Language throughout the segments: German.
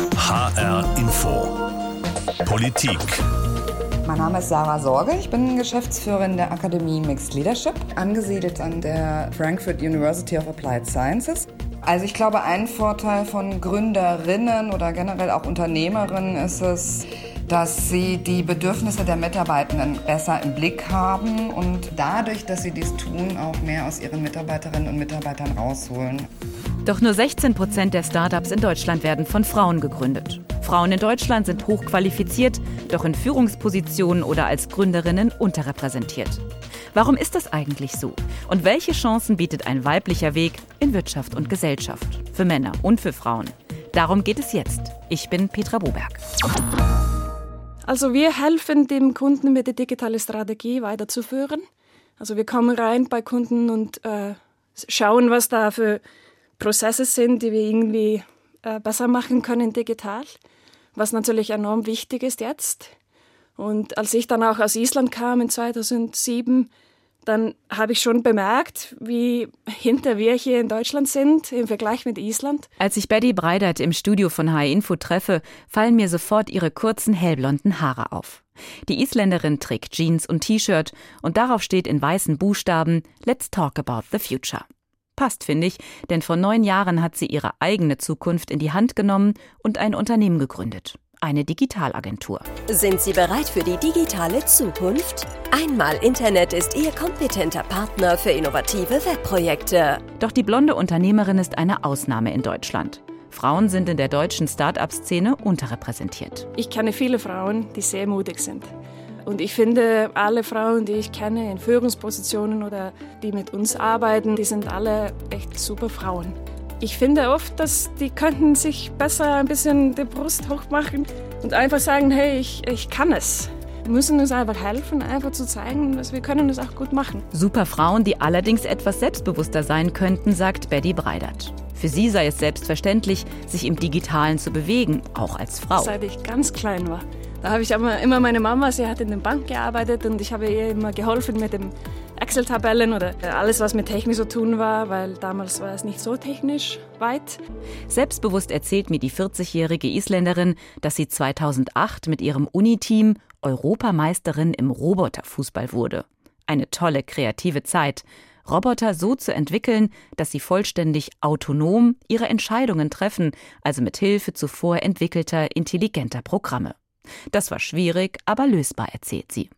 HR Info. Politik. Mein Name ist Sarah Sorge. Ich bin Geschäftsführerin der Akademie Mixed Leadership, angesiedelt an der Frankfurt University of Applied Sciences. Also ich glaube, ein Vorteil von Gründerinnen oder generell auch Unternehmerinnen ist es, dass sie die Bedürfnisse der Mitarbeitenden besser im Blick haben und dadurch, dass sie dies tun, auch mehr aus ihren Mitarbeiterinnen und Mitarbeitern rausholen. Doch nur 16 Prozent der Startups in Deutschland werden von Frauen gegründet. Frauen in Deutschland sind hochqualifiziert, doch in Führungspositionen oder als Gründerinnen unterrepräsentiert. Warum ist das eigentlich so? Und welche Chancen bietet ein weiblicher Weg in Wirtschaft und Gesellschaft? Für Männer und für Frauen. Darum geht es jetzt. Ich bin Petra Boberg. Also wir helfen dem Kunden mit der digitalen Strategie weiterzuführen. Also wir kommen rein bei Kunden und äh, schauen, was da für Prozesse sind, die wir irgendwie äh, besser machen können digital, was natürlich enorm wichtig ist jetzt. Und als ich dann auch aus Island kam in 2007, dann habe ich schon bemerkt, wie hinter wir hier in Deutschland sind im Vergleich mit Island. Als ich Betty Breidert im Studio von High Info treffe, fallen mir sofort ihre kurzen hellblonden Haare auf. Die Isländerin trägt Jeans und T-Shirt und darauf steht in weißen Buchstaben Let's talk about the future. Passt, finde ich, denn vor neun Jahren hat sie ihre eigene Zukunft in die Hand genommen und ein Unternehmen gegründet eine Digitalagentur. Sind Sie bereit für die digitale Zukunft? Einmal Internet ist Ihr kompetenter Partner für innovative Webprojekte. Doch die blonde Unternehmerin ist eine Ausnahme in Deutschland. Frauen sind in der deutschen Start-up-Szene unterrepräsentiert. Ich kenne viele Frauen, die sehr mutig sind. Und ich finde, alle Frauen, die ich kenne in Führungspositionen oder die mit uns arbeiten, die sind alle echt super Frauen. Ich finde oft, dass die könnten sich besser ein bisschen die Brust hochmachen und einfach sagen, hey, ich, ich kann es. Wir müssen uns einfach helfen, einfach zu zeigen, dass wir können es auch gut machen. Super Frauen, die allerdings etwas selbstbewusster sein könnten, sagt Betty Breidert. Für sie sei es selbstverständlich, sich im Digitalen zu bewegen, auch als Frau. Seit ich ganz klein war. Da habe ich immer meine Mama, sie hat in der Bank gearbeitet und ich habe ihr immer geholfen mit dem Excel-Tabellen oder alles, was mit Technik zu tun war, weil damals war es nicht so technisch weit. Selbstbewusst erzählt mir die 40-jährige Isländerin, dass sie 2008 mit ihrem Uniteam Europameisterin im Roboterfußball wurde. Eine tolle kreative Zeit. Roboter so zu entwickeln, dass sie vollständig autonom ihre Entscheidungen treffen, also mit Hilfe zuvor entwickelter intelligenter Programme. Das war schwierig, aber lösbar, erzählt sie.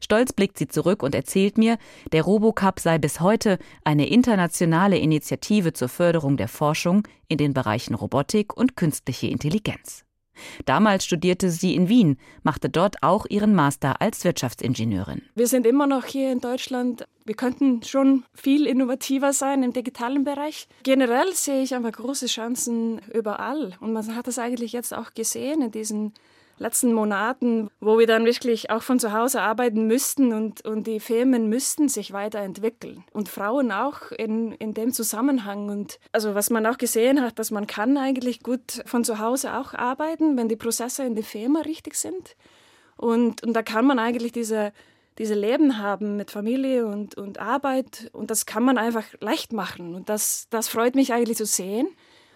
Stolz blickt sie zurück und erzählt mir, der Robocup sei bis heute eine internationale Initiative zur Förderung der Forschung in den Bereichen Robotik und künstliche Intelligenz. Damals studierte sie in Wien, machte dort auch ihren Master als Wirtschaftsingenieurin. Wir sind immer noch hier in Deutschland. Wir könnten schon viel innovativer sein im digitalen Bereich. Generell sehe ich einfach große Chancen überall. Und man hat das eigentlich jetzt auch gesehen in diesen letzten Monaten, wo wir dann wirklich auch von zu Hause arbeiten müssten und, und die Firmen müssten sich weiterentwickeln. Und Frauen auch in, in dem Zusammenhang. Und also was man auch gesehen hat, dass man kann eigentlich gut von zu Hause auch arbeiten, wenn die Prozesse in der Firma richtig sind. Und, und da kann man eigentlich diese, diese Leben haben mit Familie und, und Arbeit. Und das kann man einfach leicht machen. Und das, das freut mich eigentlich zu sehen.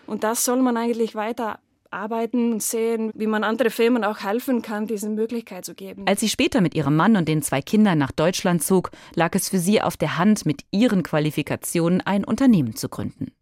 Und das soll man eigentlich weiter arbeiten und sehen, wie man andere Firmen auch helfen kann, diese Möglichkeit zu geben. Als sie später mit ihrem Mann und den zwei Kindern nach Deutschland zog, lag es für sie auf der Hand, mit ihren Qualifikationen ein Unternehmen zu gründen.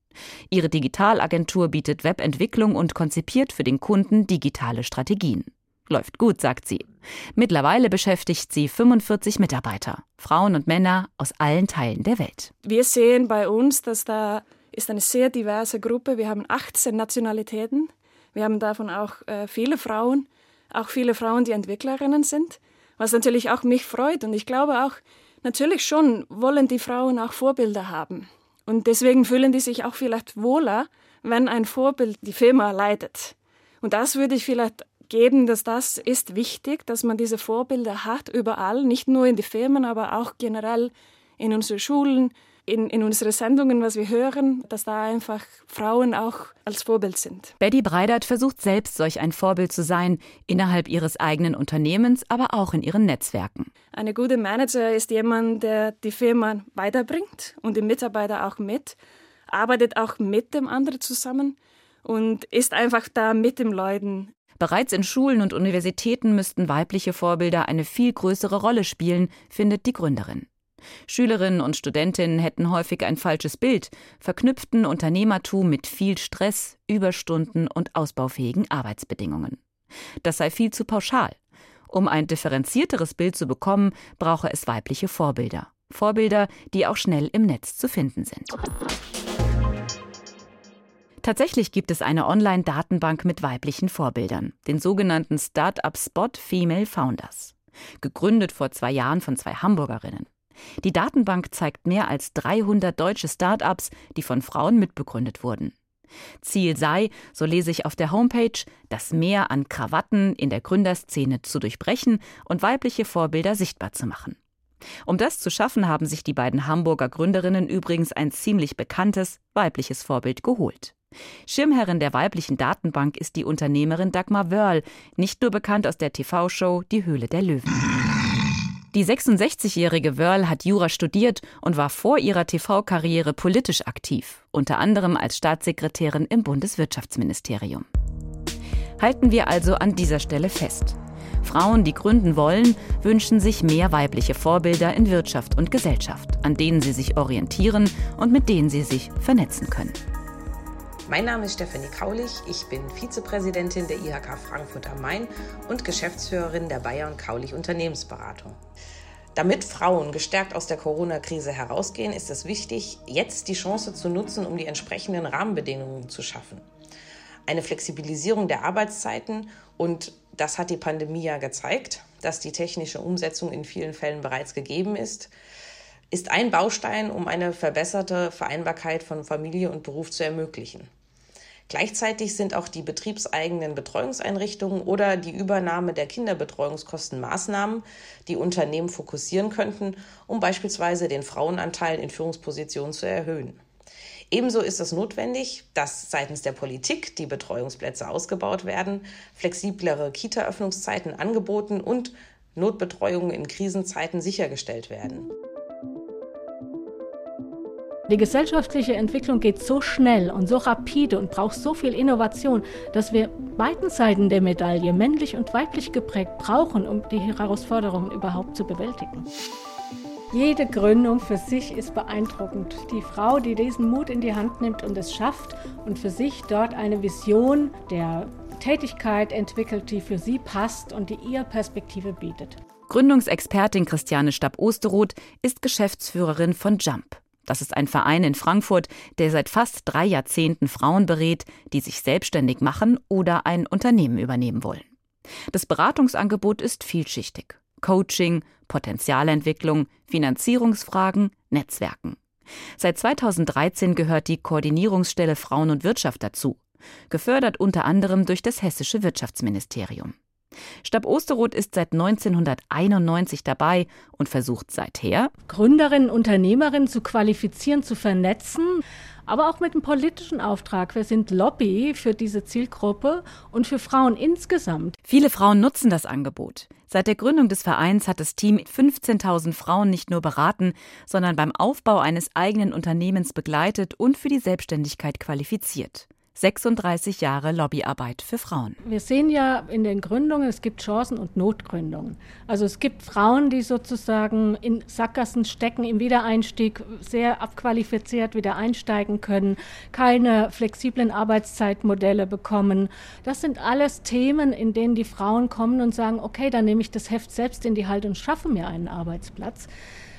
Ihre Digitalagentur bietet Webentwicklung und konzipiert für den Kunden digitale Strategien. Läuft gut, sagt sie. Mittlerweile beschäftigt sie 45 Mitarbeiter, Frauen und Männer aus allen Teilen der Welt. Wir sehen bei uns, dass da ist eine sehr diverse Gruppe. Wir haben 18 Nationalitäten. Wir haben davon auch äh, viele Frauen, auch viele Frauen, die Entwicklerinnen sind, was natürlich auch mich freut. Und ich glaube auch, natürlich schon wollen die Frauen auch Vorbilder haben. Und deswegen fühlen die sich auch vielleicht wohler, wenn ein Vorbild die Firma leitet. Und das würde ich vielleicht geben, dass das ist wichtig, dass man diese Vorbilder hat überall, nicht nur in die Firmen, aber auch generell in unseren Schulen, in, in unsere Sendungen, was wir hören, dass da einfach Frauen auch als Vorbild sind. Betty Breidert versucht selbst solch ein Vorbild zu sein, innerhalb ihres eigenen Unternehmens, aber auch in ihren Netzwerken. Eine gute Manager ist jemand, der die Firma weiterbringt und die Mitarbeiter auch mit, arbeitet auch mit dem anderen zusammen und ist einfach da mit den Leuten. Bereits in Schulen und Universitäten müssten weibliche Vorbilder eine viel größere Rolle spielen, findet die Gründerin. Schülerinnen und Studentinnen hätten häufig ein falsches Bild, verknüpften Unternehmertum mit viel Stress, Überstunden und ausbaufähigen Arbeitsbedingungen. Das sei viel zu pauschal. Um ein differenzierteres Bild zu bekommen, brauche es weibliche Vorbilder. Vorbilder, die auch schnell im Netz zu finden sind. Tatsächlich gibt es eine Online-Datenbank mit weiblichen Vorbildern, den sogenannten Startup Spot Female Founders. Gegründet vor zwei Jahren von zwei Hamburgerinnen. Die Datenbank zeigt mehr als 300 deutsche Start-ups, die von Frauen mitbegründet wurden. Ziel sei, so lese ich auf der Homepage, das Mehr an Krawatten in der Gründerszene zu durchbrechen und weibliche Vorbilder sichtbar zu machen. Um das zu schaffen, haben sich die beiden Hamburger Gründerinnen übrigens ein ziemlich bekanntes weibliches Vorbild geholt. Schirmherrin der weiblichen Datenbank ist die Unternehmerin Dagmar Wörl, nicht nur bekannt aus der TV-Show Die Höhle der Löwen. Die 66-jährige Wörl hat Jura studiert und war vor ihrer TV-Karriere politisch aktiv, unter anderem als Staatssekretärin im Bundeswirtschaftsministerium. Halten wir also an dieser Stelle fest. Frauen, die gründen wollen, wünschen sich mehr weibliche Vorbilder in Wirtschaft und Gesellschaft, an denen sie sich orientieren und mit denen sie sich vernetzen können. Mein Name ist Stefanie Kaulich, ich bin Vizepräsidentin der IHK Frankfurt am Main und Geschäftsführerin der Bayer und Kaulich Unternehmensberatung. Damit Frauen gestärkt aus der Corona-Krise herausgehen, ist es wichtig, jetzt die Chance zu nutzen, um die entsprechenden Rahmenbedingungen zu schaffen. Eine Flexibilisierung der Arbeitszeiten und das hat die Pandemie ja gezeigt, dass die technische Umsetzung in vielen Fällen bereits gegeben ist, ist ein Baustein, um eine verbesserte Vereinbarkeit von Familie und Beruf zu ermöglichen. Gleichzeitig sind auch die betriebseigenen Betreuungseinrichtungen oder die Übernahme der Kinderbetreuungskosten Maßnahmen, die Unternehmen fokussieren könnten, um beispielsweise den Frauenanteil in Führungspositionen zu erhöhen. Ebenso ist es notwendig, dass seitens der Politik die Betreuungsplätze ausgebaut werden, flexiblere Kita-Öffnungszeiten angeboten und Notbetreuungen in Krisenzeiten sichergestellt werden. Die gesellschaftliche Entwicklung geht so schnell und so rapide und braucht so viel Innovation, dass wir beiden Seiten der Medaille, männlich und weiblich geprägt, brauchen, um die Herausforderungen überhaupt zu bewältigen. Jede Gründung für sich ist beeindruckend. Die Frau, die diesen Mut in die Hand nimmt und es schafft und für sich dort eine Vision der Tätigkeit entwickelt, die für sie passt und die ihr Perspektive bietet. Gründungsexpertin Christiane Stapp-Osteroth ist Geschäftsführerin von Jump. Das ist ein Verein in Frankfurt, der seit fast drei Jahrzehnten Frauen berät, die sich selbstständig machen oder ein Unternehmen übernehmen wollen. Das Beratungsangebot ist vielschichtig. Coaching, Potenzialentwicklung, Finanzierungsfragen, Netzwerken. Seit 2013 gehört die Koordinierungsstelle Frauen und Wirtschaft dazu, gefördert unter anderem durch das hessische Wirtschaftsministerium. Stab Osteroth ist seit 1991 dabei und versucht seither, Gründerinnen, Unternehmerinnen zu qualifizieren, zu vernetzen, aber auch mit einem politischen Auftrag. Wir sind Lobby für diese Zielgruppe und für Frauen insgesamt. Viele Frauen nutzen das Angebot. Seit der Gründung des Vereins hat das Team 15.000 Frauen nicht nur beraten, sondern beim Aufbau eines eigenen Unternehmens begleitet und für die Selbstständigkeit qualifiziert. 36 Jahre Lobbyarbeit für Frauen. Wir sehen ja in den Gründungen, es gibt Chancen und Notgründungen. Also es gibt Frauen, die sozusagen in Sackgassen stecken, im Wiedereinstieg sehr abqualifiziert wieder einsteigen können, keine flexiblen Arbeitszeitmodelle bekommen. Das sind alles Themen, in denen die Frauen kommen und sagen, okay, dann nehme ich das Heft selbst in die Hand und schaffe mir einen Arbeitsplatz.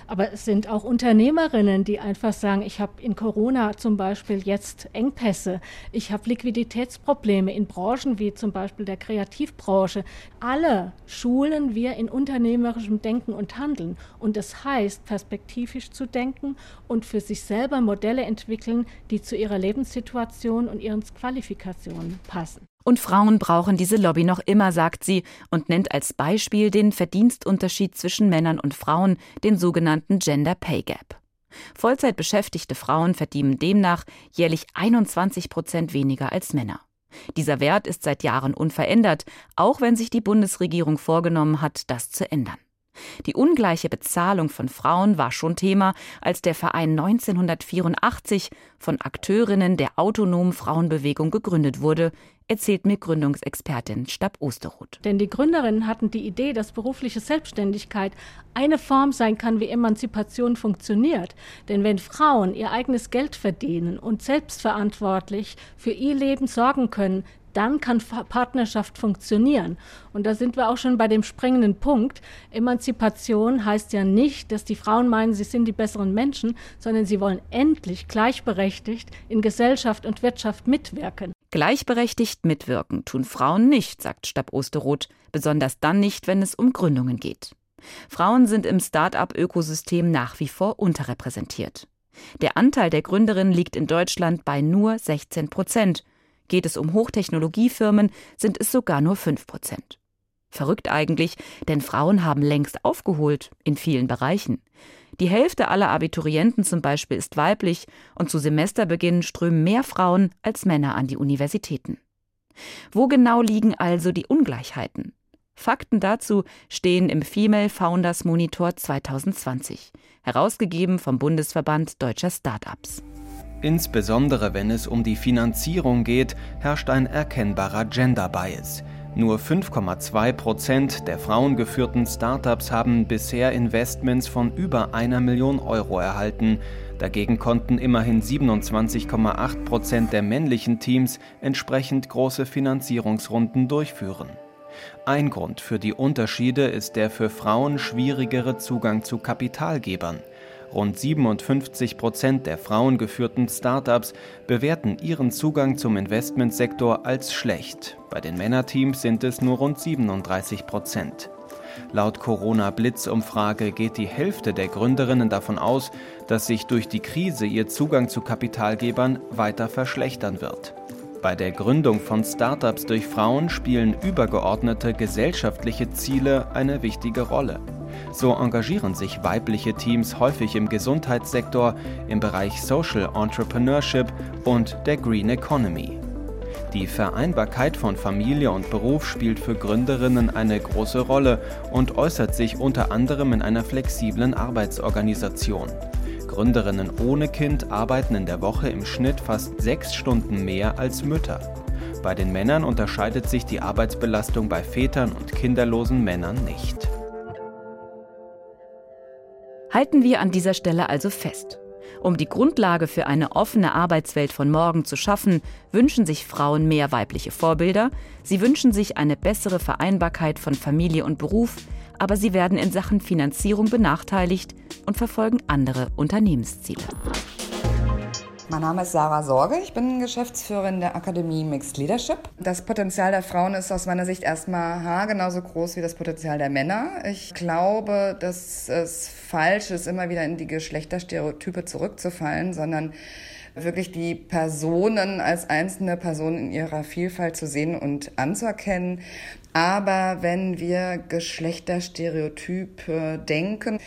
Aber es sind auch Unternehmerinnen, die einfach sagen, ich habe in Corona zum Beispiel jetzt Engpässe, ich habe Liquiditätsprobleme in Branchen wie zum Beispiel der Kreativbranche. Alle schulen wir in unternehmerischem Denken und Handeln. Und das heißt, perspektivisch zu denken und für sich selber Modelle entwickeln, die zu ihrer Lebenssituation und ihren Qualifikationen passen. Und Frauen brauchen diese Lobby noch immer, sagt sie und nennt als Beispiel den Verdienstunterschied zwischen Männern und Frauen, den sogenannten Gender Pay Gap. Vollzeitbeschäftigte Frauen verdienen demnach jährlich 21 Prozent weniger als Männer. Dieser Wert ist seit Jahren unverändert, auch wenn sich die Bundesregierung vorgenommen hat, das zu ändern. Die ungleiche Bezahlung von Frauen war schon Thema, als der Verein 1984 von Akteurinnen der autonomen Frauenbewegung gegründet wurde, erzählt mir Gründungsexpertin Stab Osterroth. Denn die Gründerinnen hatten die Idee, dass berufliche Selbstständigkeit eine Form sein kann, wie Emanzipation funktioniert. Denn wenn Frauen ihr eigenes Geld verdienen und selbstverantwortlich für ihr Leben sorgen können, dann kann Partnerschaft funktionieren. Und da sind wir auch schon bei dem springenden Punkt. Emanzipation heißt ja nicht, dass die Frauen meinen, sie sind die besseren Menschen, sondern sie wollen endlich gleichberechtigt in Gesellschaft und Wirtschaft mitwirken. Gleichberechtigt mitwirken tun Frauen nicht, sagt Stab Osteroth, besonders dann nicht, wenn es um Gründungen geht. Frauen sind im Start-up-Ökosystem nach wie vor unterrepräsentiert. Der Anteil der Gründerinnen liegt in Deutschland bei nur 16 Prozent Geht es um Hochtechnologiefirmen, sind es sogar nur 5 Prozent. Verrückt eigentlich, denn Frauen haben längst aufgeholt, in vielen Bereichen. Die Hälfte aller Abiturienten zum Beispiel ist weiblich und zu Semesterbeginn strömen mehr Frauen als Männer an die Universitäten. Wo genau liegen also die Ungleichheiten? Fakten dazu stehen im Female Founders Monitor 2020, herausgegeben vom Bundesverband deutscher Startups. Insbesondere wenn es um die Finanzierung geht, herrscht ein erkennbarer Gender Bias. Nur 5,2 Prozent der frauengeführten Startups haben bisher Investments von über einer Million Euro erhalten. Dagegen konnten immerhin 27,8 Prozent der männlichen Teams entsprechend große Finanzierungsrunden durchführen. Ein Grund für die Unterschiede ist der für Frauen schwierigere Zugang zu Kapitalgebern. Rund 57 Prozent der frauengeführten Startups bewerten ihren Zugang zum Investmentsektor als schlecht. Bei den Männerteams sind es nur rund 37 Prozent. Laut Corona-Blitz-Umfrage geht die Hälfte der Gründerinnen davon aus, dass sich durch die Krise ihr Zugang zu Kapitalgebern weiter verschlechtern wird. Bei der Gründung von Startups durch Frauen spielen übergeordnete gesellschaftliche Ziele eine wichtige Rolle. So engagieren sich weibliche Teams häufig im Gesundheitssektor, im Bereich Social Entrepreneurship und der Green Economy. Die Vereinbarkeit von Familie und Beruf spielt für Gründerinnen eine große Rolle und äußert sich unter anderem in einer flexiblen Arbeitsorganisation. Gründerinnen ohne Kind arbeiten in der Woche im Schnitt fast sechs Stunden mehr als Mütter. Bei den Männern unterscheidet sich die Arbeitsbelastung bei Vätern und kinderlosen Männern nicht. Halten wir an dieser Stelle also fest. Um die Grundlage für eine offene Arbeitswelt von morgen zu schaffen, wünschen sich Frauen mehr weibliche Vorbilder, sie wünschen sich eine bessere Vereinbarkeit von Familie und Beruf, aber sie werden in Sachen Finanzierung benachteiligt und verfolgen andere Unternehmensziele. Mein Name ist Sarah Sorge, ich bin Geschäftsführerin der Akademie Mixed Leadership. Das Potenzial der Frauen ist aus meiner Sicht erstmal H genauso groß wie das Potenzial der Männer. Ich glaube, dass es falsch ist, immer wieder in die Geschlechterstereotype zurückzufallen, sondern wirklich die Personen als einzelne Personen in ihrer Vielfalt zu sehen und anzuerkennen. Aber wenn wir Geschlechterstereotype denken,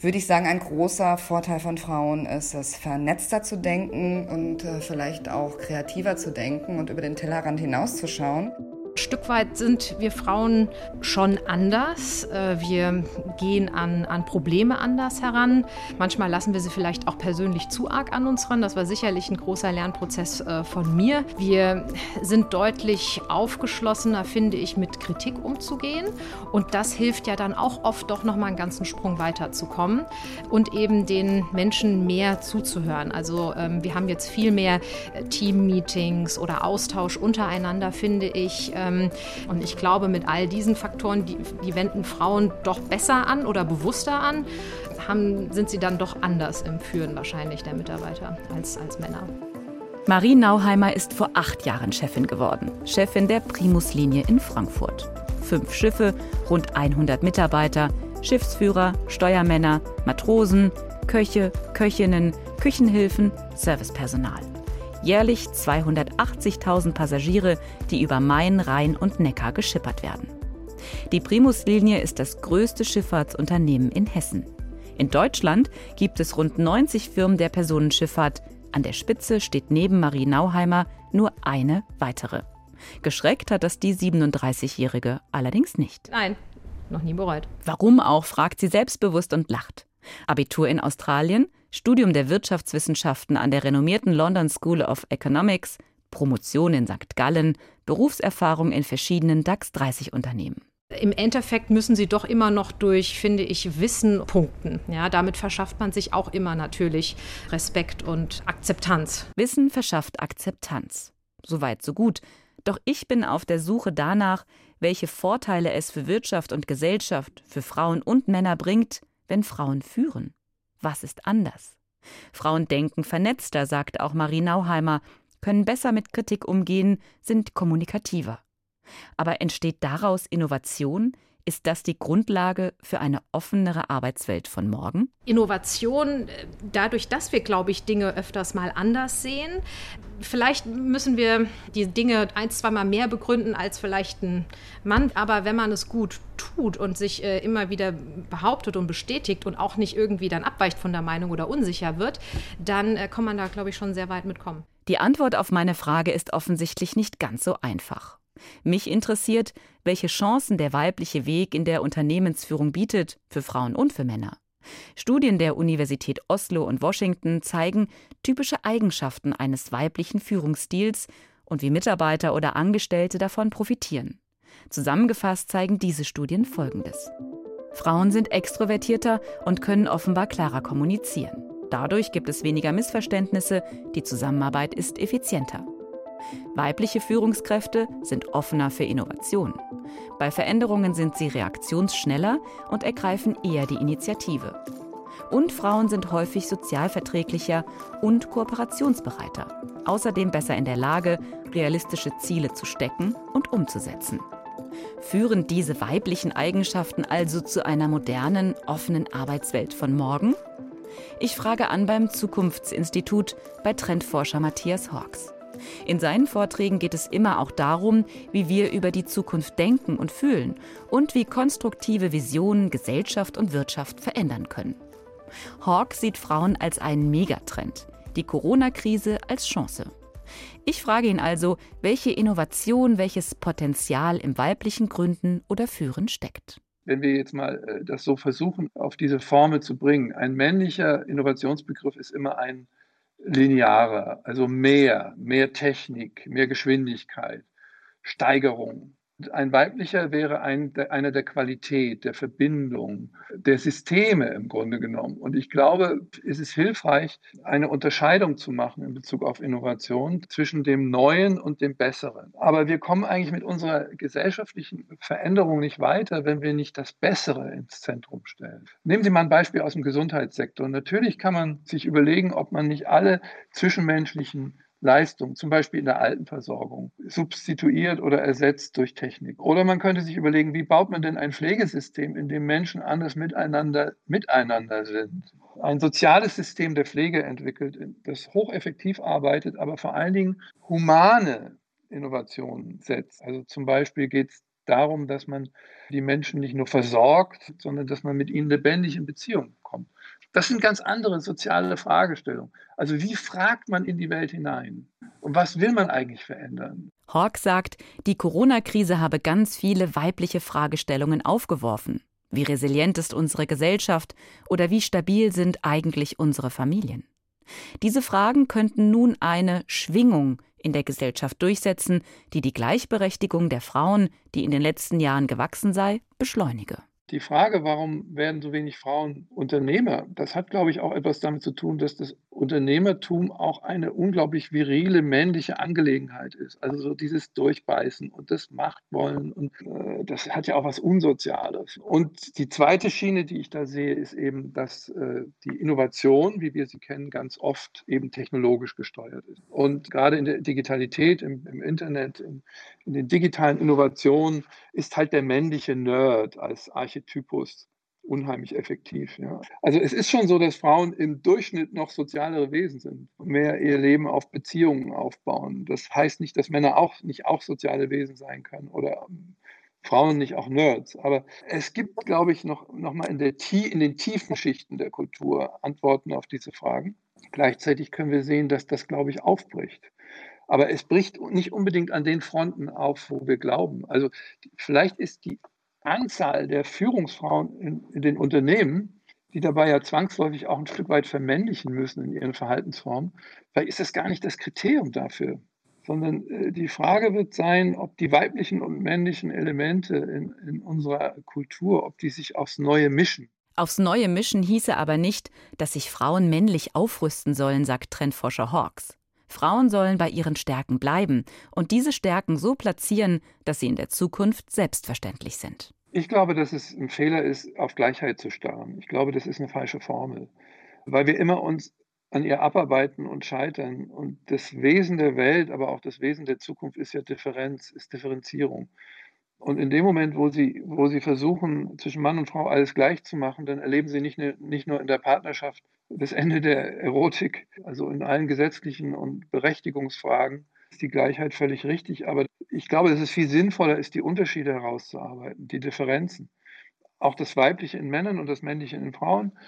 würde ich sagen, ein großer Vorteil von Frauen ist es, vernetzter zu denken und äh, vielleicht auch kreativer zu denken und über den Tellerrand hinauszuschauen. Ein Stück weit sind wir Frauen schon anders. Äh, wir gehen an, an Probleme anders heran. Manchmal lassen wir sie vielleicht auch persönlich zu arg an uns ran. Das war sicherlich ein großer Lernprozess äh, von mir. Wir sind deutlich aufgeschlossener, finde ich, mit Kritik umzugehen. Und das hilft ja dann auch oft doch noch mal einen ganzen Sprung weiterzukommen und eben den Menschen mehr zuzuhören. Also ähm, wir haben jetzt viel mehr äh, Team-Meetings oder Austausch untereinander, finde ich und ich glaube, mit all diesen Faktoren, die, die wenden Frauen doch besser an oder bewusster an, haben, sind sie dann doch anders im Führen wahrscheinlich der Mitarbeiter als, als Männer. Marie Nauheimer ist vor acht Jahren Chefin geworden. Chefin der Primuslinie in Frankfurt. Fünf Schiffe, rund 100 Mitarbeiter, Schiffsführer, Steuermänner, Matrosen, Köche, Köchinnen, Küchenhilfen, Servicepersonal jährlich 280.000 Passagiere, die über Main, Rhein und Neckar geschippert werden. Die Primus-Linie ist das größte Schifffahrtsunternehmen in Hessen. In Deutschland gibt es rund 90 Firmen der Personenschifffahrt. An der Spitze steht neben Marie Nauheimer nur eine weitere. Geschreckt hat das die 37-Jährige allerdings nicht. Nein, noch nie bereut. Warum auch, fragt sie selbstbewusst und lacht. Abitur in Australien, Studium der Wirtschaftswissenschaften an der renommierten London School of Economics, Promotion in St. Gallen, Berufserfahrung in verschiedenen DAX 30 Unternehmen. Im Endeffekt müssen sie doch immer noch durch, finde ich, Wissen punkten. Ja, damit verschafft man sich auch immer natürlich Respekt und Akzeptanz. Wissen verschafft Akzeptanz. Soweit, so gut. Doch ich bin auf der Suche danach, welche Vorteile es für Wirtschaft und Gesellschaft, für Frauen und Männer bringt, wenn Frauen führen. Was ist anders? Frauen denken vernetzter, sagt auch Marie Nauheimer, können besser mit Kritik umgehen, sind kommunikativer. Aber entsteht daraus Innovation? Ist das die Grundlage für eine offenere Arbeitswelt von morgen? Innovation, äh, dadurch, dass wir, glaube ich, Dinge öfters mal anders sehen. Vielleicht müssen wir die Dinge ein, zweimal mehr begründen als vielleicht ein Mann. Aber wenn man es gut tut und sich äh, immer wieder behauptet und bestätigt und auch nicht irgendwie dann abweicht von der Meinung oder unsicher wird, dann äh, kann man da, glaube ich, schon sehr weit mitkommen. Die Antwort auf meine Frage ist offensichtlich nicht ganz so einfach. Mich interessiert, welche Chancen der weibliche Weg in der Unternehmensführung bietet, für Frauen und für Männer. Studien der Universität Oslo und Washington zeigen typische Eigenschaften eines weiblichen Führungsstils und wie Mitarbeiter oder Angestellte davon profitieren. Zusammengefasst zeigen diese Studien Folgendes. Frauen sind extrovertierter und können offenbar klarer kommunizieren. Dadurch gibt es weniger Missverständnisse, die Zusammenarbeit ist effizienter. Weibliche Führungskräfte sind offener für Innovation. Bei Veränderungen sind sie reaktionsschneller und ergreifen eher die Initiative. Und Frauen sind häufig sozialverträglicher und kooperationsbereiter. Außerdem besser in der Lage, realistische Ziele zu stecken und umzusetzen. Führen diese weiblichen Eigenschaften also zu einer modernen, offenen Arbeitswelt von morgen? Ich frage an beim Zukunftsinstitut bei Trendforscher Matthias Hawks. In seinen Vorträgen geht es immer auch darum, wie wir über die Zukunft denken und fühlen und wie konstruktive Visionen Gesellschaft und Wirtschaft verändern können. Hawk sieht Frauen als einen Megatrend, die Corona-Krise als Chance. Ich frage ihn also, welche Innovation, welches Potenzial im weiblichen Gründen oder Führen steckt. Wenn wir jetzt mal äh, das so versuchen, auf diese Formel zu bringen, ein männlicher Innovationsbegriff ist immer ein linearer, also mehr, mehr Technik, mehr Geschwindigkeit, Steigerung. Ein weiblicher wäre ein, einer der Qualität, der Verbindung, der Systeme im Grunde genommen. Und ich glaube, es ist hilfreich, eine Unterscheidung zu machen in Bezug auf Innovation zwischen dem Neuen und dem Besseren. Aber wir kommen eigentlich mit unserer gesellschaftlichen Veränderung nicht weiter, wenn wir nicht das Bessere ins Zentrum stellen. Nehmen Sie mal ein Beispiel aus dem Gesundheitssektor. Natürlich kann man sich überlegen, ob man nicht alle zwischenmenschlichen Leistung, zum Beispiel in der Altenversorgung, substituiert oder ersetzt durch Technik. Oder man könnte sich überlegen, wie baut man denn ein Pflegesystem, in dem Menschen anders miteinander, miteinander sind. Ein soziales System der Pflege entwickelt, das hocheffektiv arbeitet, aber vor allen Dingen humane Innovationen setzt. Also zum Beispiel geht es darum, dass man die Menschen nicht nur versorgt, sondern dass man mit ihnen lebendig in Beziehung kommt. Das sind ganz andere soziale Fragestellungen. Also wie fragt man in die Welt hinein? Und was will man eigentlich verändern? Hawk sagt, die Corona-Krise habe ganz viele weibliche Fragestellungen aufgeworfen. Wie resilient ist unsere Gesellschaft oder wie stabil sind eigentlich unsere Familien? Diese Fragen könnten nun eine Schwingung in der Gesellschaft durchsetzen, die die Gleichberechtigung der Frauen, die in den letzten Jahren gewachsen sei, beschleunige. Die Frage, warum werden so wenig Frauen Unternehmer, das hat, glaube ich, auch etwas damit zu tun, dass das Unternehmertum auch eine unglaublich virile männliche Angelegenheit ist. Also so dieses Durchbeißen und das Machtwollen und äh, das hat ja auch was Unsoziales. Und die zweite Schiene, die ich da sehe, ist eben, dass äh, die Innovation, wie wir sie kennen, ganz oft eben technologisch gesteuert ist. Und gerade in der Digitalität, im, im Internet, in, in den digitalen Innovationen ist halt der männliche Nerd als Archetypus unheimlich effektiv. Ja. Also es ist schon so, dass Frauen im Durchschnitt noch sozialere Wesen sind, mehr ihr Leben auf Beziehungen aufbauen. Das heißt nicht, dass Männer auch nicht auch soziale Wesen sein können oder ähm, Frauen nicht auch Nerds. Aber es gibt, glaube ich, noch, noch mal in, der, in den tiefen Schichten der Kultur Antworten auf diese Fragen. Gleichzeitig können wir sehen, dass das, glaube ich, aufbricht. Aber es bricht nicht unbedingt an den Fronten auf, wo wir glauben. Also vielleicht ist die Anzahl der Führungsfrauen in, in den Unternehmen, die dabei ja zwangsläufig auch ein Stück weit vermännlichen müssen in ihren Verhaltensformen, weil ist das gar nicht das Kriterium dafür, sondern äh, die Frage wird sein, ob die weiblichen und männlichen Elemente in, in unserer Kultur, ob die sich aufs Neue mischen. Aufs Neue mischen hieße aber nicht, dass sich Frauen männlich aufrüsten sollen, sagt Trendforscher Hawks. Frauen sollen bei ihren Stärken bleiben und diese Stärken so platzieren, dass sie in der Zukunft selbstverständlich sind. Ich glaube, dass es ein Fehler ist, auf Gleichheit zu starren. Ich glaube, das ist eine falsche Formel, weil wir immer uns an ihr abarbeiten und scheitern. Und das Wesen der Welt, aber auch das Wesen der Zukunft ist ja Differenz, ist Differenzierung. Und in dem Moment, wo sie, wo sie versuchen, zwischen Mann und Frau alles gleich zu machen, dann erleben sie nicht, nicht nur in der Partnerschaft das Ende der Erotik, also in allen gesetzlichen und Berechtigungsfragen ist die Gleichheit völlig richtig. Aber ich glaube, dass es viel sinnvoller ist, die Unterschiede herauszuarbeiten, die Differenzen. Auch das Weibliche in Männern und das Männliche in Frauen.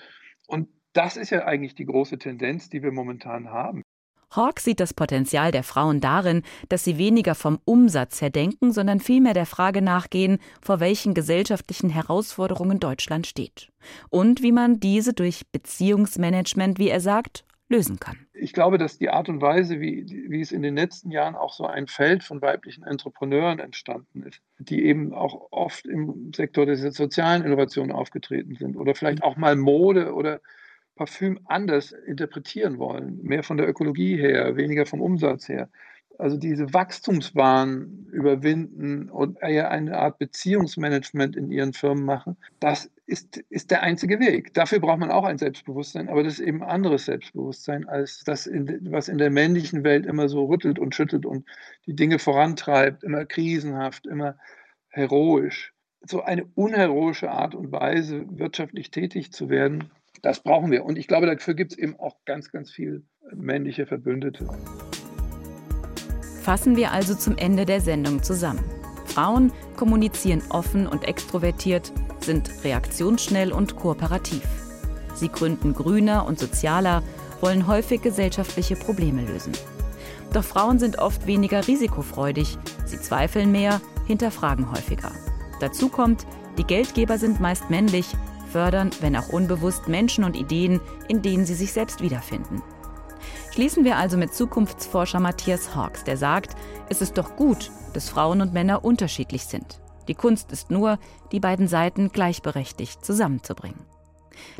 Und das ist ja eigentlich die große Tendenz, die wir momentan haben. Hawke sieht das Potenzial der Frauen darin, dass sie weniger vom Umsatz her denken, sondern vielmehr der Frage nachgehen, vor welchen gesellschaftlichen Herausforderungen Deutschland steht und wie man diese durch Beziehungsmanagement, wie er sagt, lösen kann. Ich glaube, dass die Art und Weise, wie, wie es in den letzten Jahren auch so ein Feld von weiblichen Entrepreneuren entstanden ist, die eben auch oft im Sektor der sozialen Innovation aufgetreten sind oder vielleicht auch mal Mode oder Parfüm anders interpretieren wollen, mehr von der Ökologie her, weniger vom Umsatz her. Also diese Wachstumswahn überwinden und eher eine Art Beziehungsmanagement in ihren Firmen machen, das ist, ist der einzige Weg. Dafür braucht man auch ein Selbstbewusstsein, aber das ist eben anderes Selbstbewusstsein als das, in, was in der männlichen Welt immer so rüttelt und schüttelt und die Dinge vorantreibt, immer krisenhaft, immer heroisch. So eine unheroische Art und Weise, wirtschaftlich tätig zu werden, das brauchen wir. Und ich glaube, dafür gibt es eben auch ganz, ganz viel männliche Verbündete. Fassen wir also zum Ende der Sendung zusammen. Frauen kommunizieren offen und extrovertiert, sind reaktionsschnell und kooperativ. Sie gründen grüner und sozialer, wollen häufig gesellschaftliche Probleme lösen. Doch Frauen sind oft weniger risikofreudig, sie zweifeln mehr, hinterfragen häufiger. Dazu kommt, die Geldgeber sind meist männlich, fördern, wenn auch unbewusst, Menschen und Ideen, in denen sie sich selbst wiederfinden. Schließen wir also mit Zukunftsforscher Matthias Hawks, der sagt, es ist doch gut, dass Frauen und Männer unterschiedlich sind. Die Kunst ist nur, die beiden Seiten gleichberechtigt zusammenzubringen.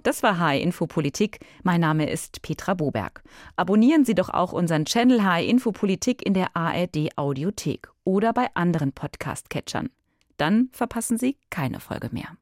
Das war Hi Info Politik. Mein Name ist Petra Boberg. Abonnieren Sie doch auch unseren Channel Hi Info Politik in der ARD Audiothek oder bei anderen Podcast-Catchern. Dann verpassen Sie keine Folge mehr.